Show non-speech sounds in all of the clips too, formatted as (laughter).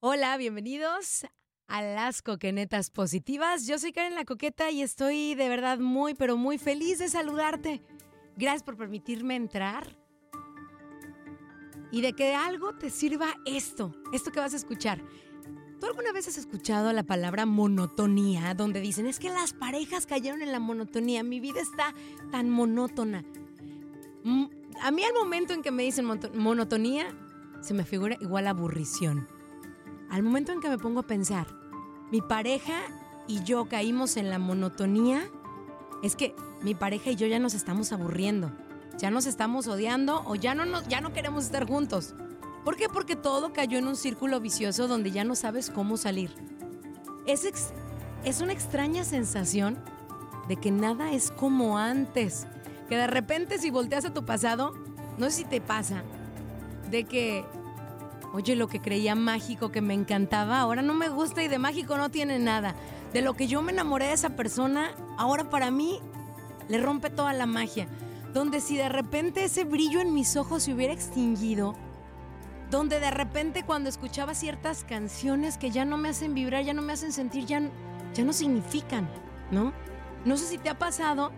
Hola, bienvenidos a las coquenetas positivas. Yo soy Karen la Coqueta y estoy de verdad muy, pero muy feliz de saludarte. Gracias por permitirme entrar y de que algo te sirva esto, esto que vas a escuchar. ¿Tú alguna vez has escuchado la palabra monotonía, donde dicen, es que las parejas cayeron en la monotonía, mi vida está tan monótona? A mí al momento en que me dicen monotonía, se me figura igual aburrición. Al momento en que me pongo a pensar, mi pareja y yo caímos en la monotonía, es que mi pareja y yo ya nos estamos aburriendo, ya nos estamos odiando o ya no, ya no queremos estar juntos. ¿Por qué? Porque todo cayó en un círculo vicioso donde ya no sabes cómo salir. Es, es una extraña sensación de que nada es como antes. Que de repente si volteas a tu pasado, no sé si te pasa, de que, oye, lo que creía mágico, que me encantaba, ahora no me gusta y de mágico no tiene nada. De lo que yo me enamoré de esa persona, ahora para mí le rompe toda la magia. Donde si de repente ese brillo en mis ojos se hubiera extinguido, donde de repente cuando escuchaba ciertas canciones que ya no me hacen vibrar, ya no me hacen sentir, ya, ya no significan, ¿no? No sé si te ha pasado,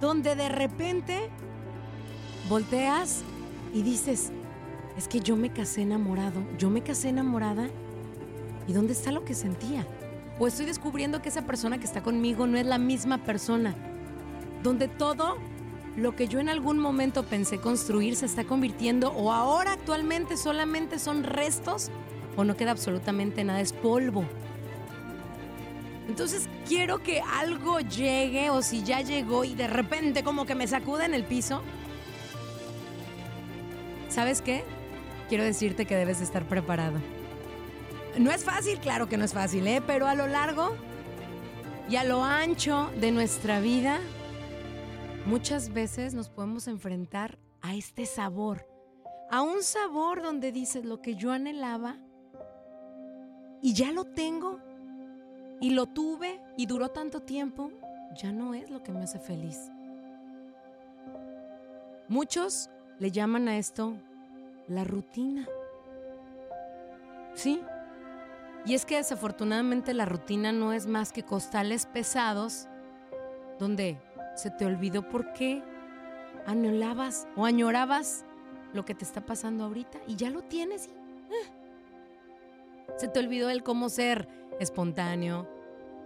donde de repente volteas y dices, es que yo me casé enamorado, yo me casé enamorada, ¿y dónde está lo que sentía? O estoy descubriendo que esa persona que está conmigo no es la misma persona, donde todo lo que yo en algún momento pensé construir se está convirtiendo o ahora actualmente solamente son restos o no queda absolutamente nada, es polvo. Entonces quiero que algo llegue o si ya llegó y de repente como que me sacuda en el piso. ¿Sabes qué? Quiero decirte que debes de estar preparado. No es fácil, claro que no es fácil, ¿eh? Pero a lo largo y a lo ancho de nuestra vida, muchas veces nos podemos enfrentar a este sabor. A un sabor donde dices lo que yo anhelaba y ya lo tengo y lo tuve y duró tanto tiempo, ya no es lo que me hace feliz. Muchos le llaman a esto la rutina. Sí. Y es que desafortunadamente la rutina no es más que costales pesados donde se te olvidó por qué anhelabas o añorabas lo que te está pasando ahorita y ya lo tienes eh. se te olvidó el cómo ser espontáneo,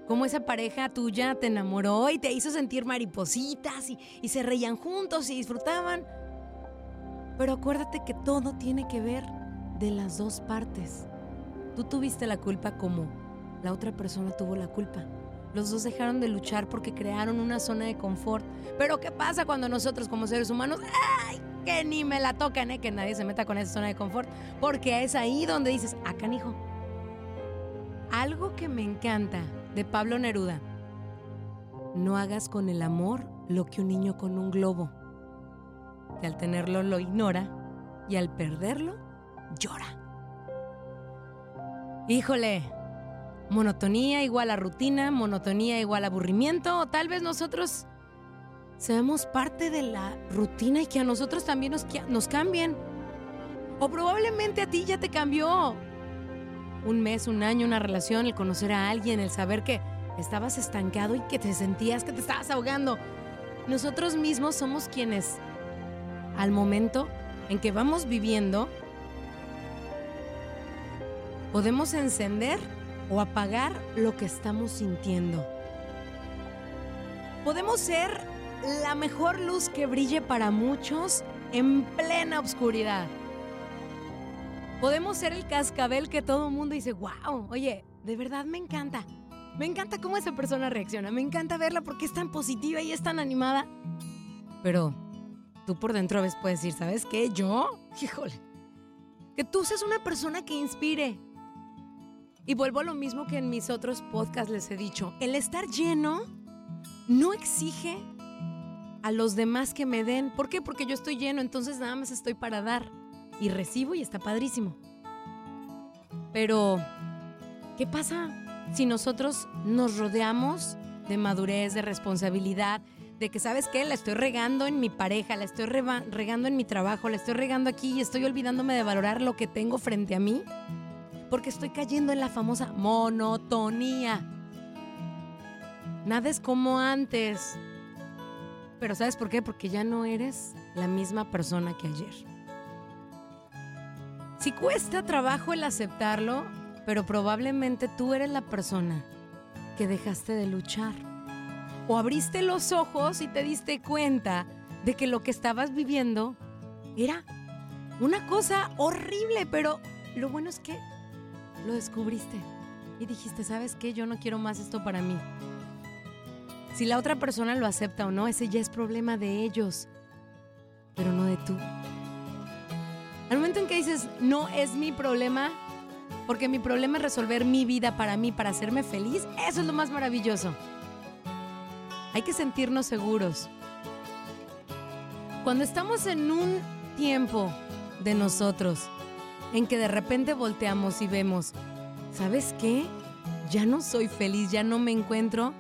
cómo esa pareja tuya te enamoró y te hizo sentir maripositas y se reían juntos y disfrutaban. Pero acuérdate que todo tiene que ver de las dos partes. Tú tuviste la culpa como la otra persona tuvo la culpa. Los dos dejaron de luchar porque crearon una zona de confort. Pero ¿qué pasa cuando nosotros como seres humanos, ¡ay! Que ni me la tocan, ¿eh? Que nadie se meta con esa zona de confort. Porque es ahí donde dices, ah, canijo. Algo que me encanta de Pablo Neruda. No hagas con el amor lo que un niño con un globo. Que al tenerlo lo ignora y al perderlo llora. Híjole, monotonía igual a rutina, monotonía igual a aburrimiento, o tal vez nosotros seamos parte de la rutina y que a nosotros también nos, nos cambien. O probablemente a ti ya te cambió un mes, un año, una relación, el conocer a alguien, el saber que estabas estancado y que te sentías que te estabas ahogando. Nosotros mismos somos quienes, al momento en que vamos viviendo, podemos encender o apagar lo que estamos sintiendo. Podemos ser la mejor luz que brille para muchos en plena oscuridad. Podemos ser el cascabel que todo el mundo dice, wow, oye, de verdad me encanta. Me encanta cómo esa persona reacciona. Me encanta verla porque es tan positiva y es tan animada. Pero tú por dentro a veces puedes decir, ¿sabes qué? Yo, (laughs) híjole, que tú seas una persona que inspire. Y vuelvo a lo mismo que en mis otros podcasts les he dicho. El estar lleno no exige a los demás que me den. ¿Por qué? Porque yo estoy lleno, entonces nada más estoy para dar. Y recibo y está padrísimo. Pero, ¿qué pasa si nosotros nos rodeamos de madurez, de responsabilidad, de que, ¿sabes qué? La estoy regando en mi pareja, la estoy regando en mi trabajo, la estoy regando aquí y estoy olvidándome de valorar lo que tengo frente a mí? Porque estoy cayendo en la famosa monotonía. Nada es como antes. Pero ¿sabes por qué? Porque ya no eres la misma persona que ayer. Si cuesta trabajo el aceptarlo, pero probablemente tú eres la persona que dejaste de luchar. O abriste los ojos y te diste cuenta de que lo que estabas viviendo era una cosa horrible, pero lo bueno es que lo descubriste y dijiste, ¿sabes qué? Yo no quiero más esto para mí. Si la otra persona lo acepta o no, ese ya es problema de ellos, pero no de tú. Al momento en que dices, no es mi problema, porque mi problema es resolver mi vida para mí, para hacerme feliz, eso es lo más maravilloso. Hay que sentirnos seguros. Cuando estamos en un tiempo de nosotros, en que de repente volteamos y vemos, ¿sabes qué? Ya no soy feliz, ya no me encuentro.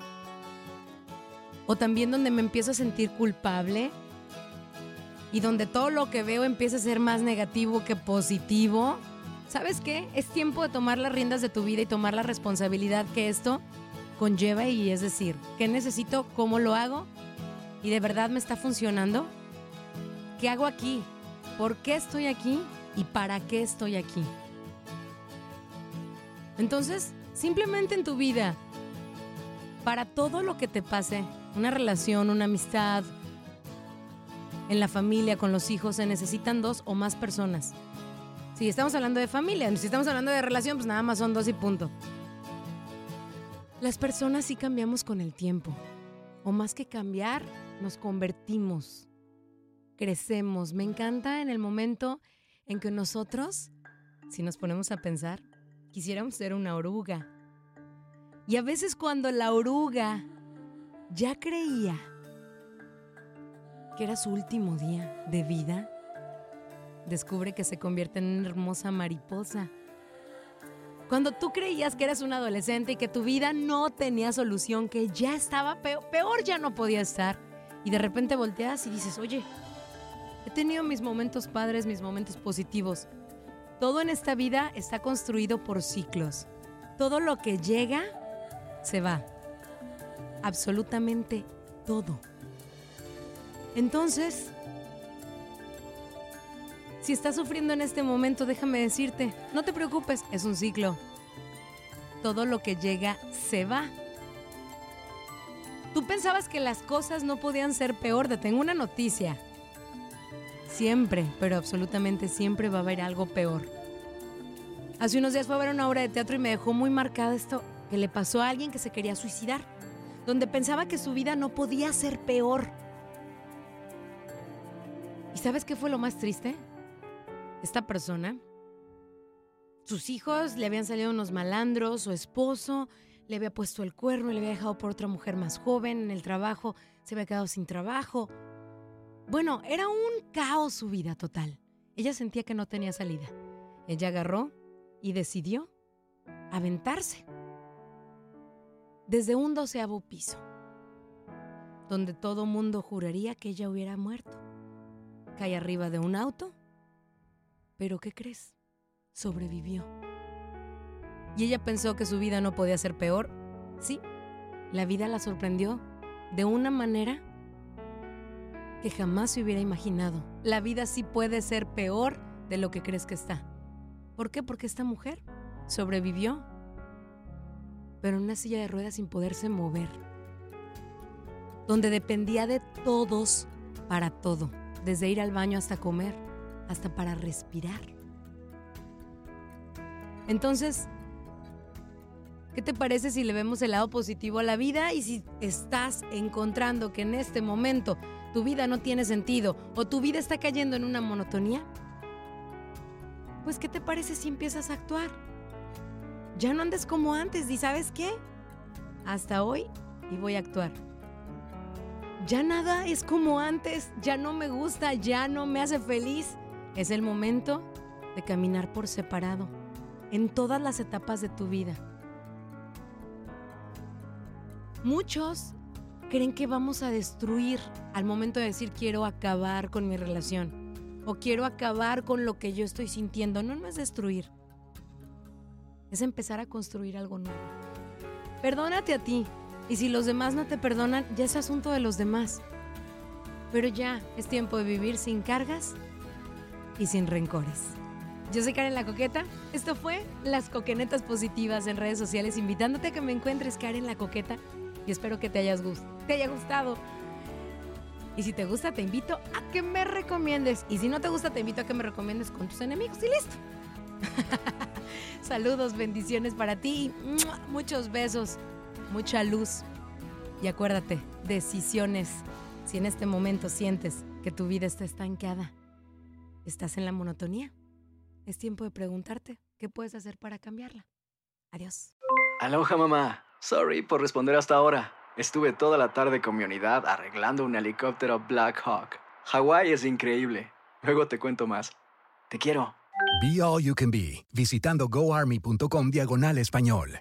O también donde me empiezo a sentir culpable, y donde todo lo que veo empieza a ser más negativo que positivo, ¿sabes qué? Es tiempo de tomar las riendas de tu vida y tomar la responsabilidad que esto conlleva y es decir, ¿qué necesito? ¿Cómo lo hago? ¿Y de verdad me está funcionando? ¿Qué hago aquí? ¿Por qué estoy aquí? ¿Y para qué estoy aquí? Entonces, simplemente en tu vida, para todo lo que te pase, una relación, una amistad, en la familia, con los hijos, se necesitan dos o más personas. Si estamos hablando de familia, si estamos hablando de relación, pues nada más son dos y punto. Las personas sí cambiamos con el tiempo. O más que cambiar, nos convertimos, crecemos. Me encanta en el momento en que nosotros, si nos ponemos a pensar, quisiéramos ser una oruga. Y a veces cuando la oruga ya creía que era su último día de vida, descubre que se convierte en una hermosa mariposa. Cuando tú creías que eras un adolescente y que tu vida no tenía solución, que ya estaba peor, peor ya no podía estar, y de repente volteas y dices, oye, he tenido mis momentos padres, mis momentos positivos. Todo en esta vida está construido por ciclos. Todo lo que llega, se va. Absolutamente todo. Entonces, si estás sufriendo en este momento, déjame decirte, no te preocupes, es un ciclo. Todo lo que llega se va. Tú pensabas que las cosas no podían ser peor, te tengo una noticia. Siempre, pero absolutamente siempre va a haber algo peor. Hace unos días fue a ver una obra de teatro y me dejó muy marcada esto que le pasó a alguien que se quería suicidar, donde pensaba que su vida no podía ser peor. ¿Y sabes qué fue lo más triste? Esta persona, sus hijos le habían salido unos malandros, su esposo le había puesto el cuerno le había dejado por otra mujer más joven en el trabajo, se había quedado sin trabajo. Bueno, era un caos su vida total. Ella sentía que no tenía salida. Ella agarró y decidió aventarse desde un doceavo piso, donde todo mundo juraría que ella hubiera muerto. Cae arriba de un auto, pero ¿qué crees? Sobrevivió. Y ella pensó que su vida no podía ser peor. Sí, la vida la sorprendió de una manera que jamás se hubiera imaginado. La vida sí puede ser peor de lo que crees que está. ¿Por qué? Porque esta mujer sobrevivió, pero en una silla de ruedas sin poderse mover, donde dependía de todos para todo, desde ir al baño hasta comer, hasta para respirar. Entonces, ¿qué te parece si le vemos el lado positivo a la vida y si estás encontrando que en este momento tu vida no tiene sentido o tu vida está cayendo en una monotonía? Pues ¿qué te parece si empiezas a actuar? Ya no andes como antes y sabes qué? Hasta hoy y voy a actuar. Ya nada es como antes, ya no me gusta, ya no me hace feliz. Es el momento de caminar por separado en todas las etapas de tu vida. Muchos creen que vamos a destruir al momento de decir quiero acabar con mi relación o quiero acabar con lo que yo estoy sintiendo. No, no es destruir. Es empezar a construir algo nuevo. Perdónate a ti. Y si los demás no te perdonan, ya es asunto de los demás. Pero ya es tiempo de vivir sin cargas y sin rencores. Yo soy Karen La Coqueta. Esto fue Las Coquenetas Positivas en redes sociales, invitándote a que me encuentres Karen La Coqueta y espero que te, haya gustado. Y si te gusta, te invito a que me recomiendes. Y si no te gusta, te invito a que me recomiendes con tus enemigos y listo. (laughs) Saludos, bendiciones para ti. Muchos besos, mucha luz. Y acuérdate, decisiones. Si en este momento sientes que tu vida está estancada, estás en la monotonía, es tiempo de preguntarte qué puedes hacer para cambiarla. Adiós. Aloha mamá. Sorry por responder hasta ahora. Estuve toda la tarde con mi unidad arreglando un helicóptero Black Hawk. Hawái es increíble. Luego te cuento más. Te quiero. Be All You Can Be, visitando goarmy.com diagonal español.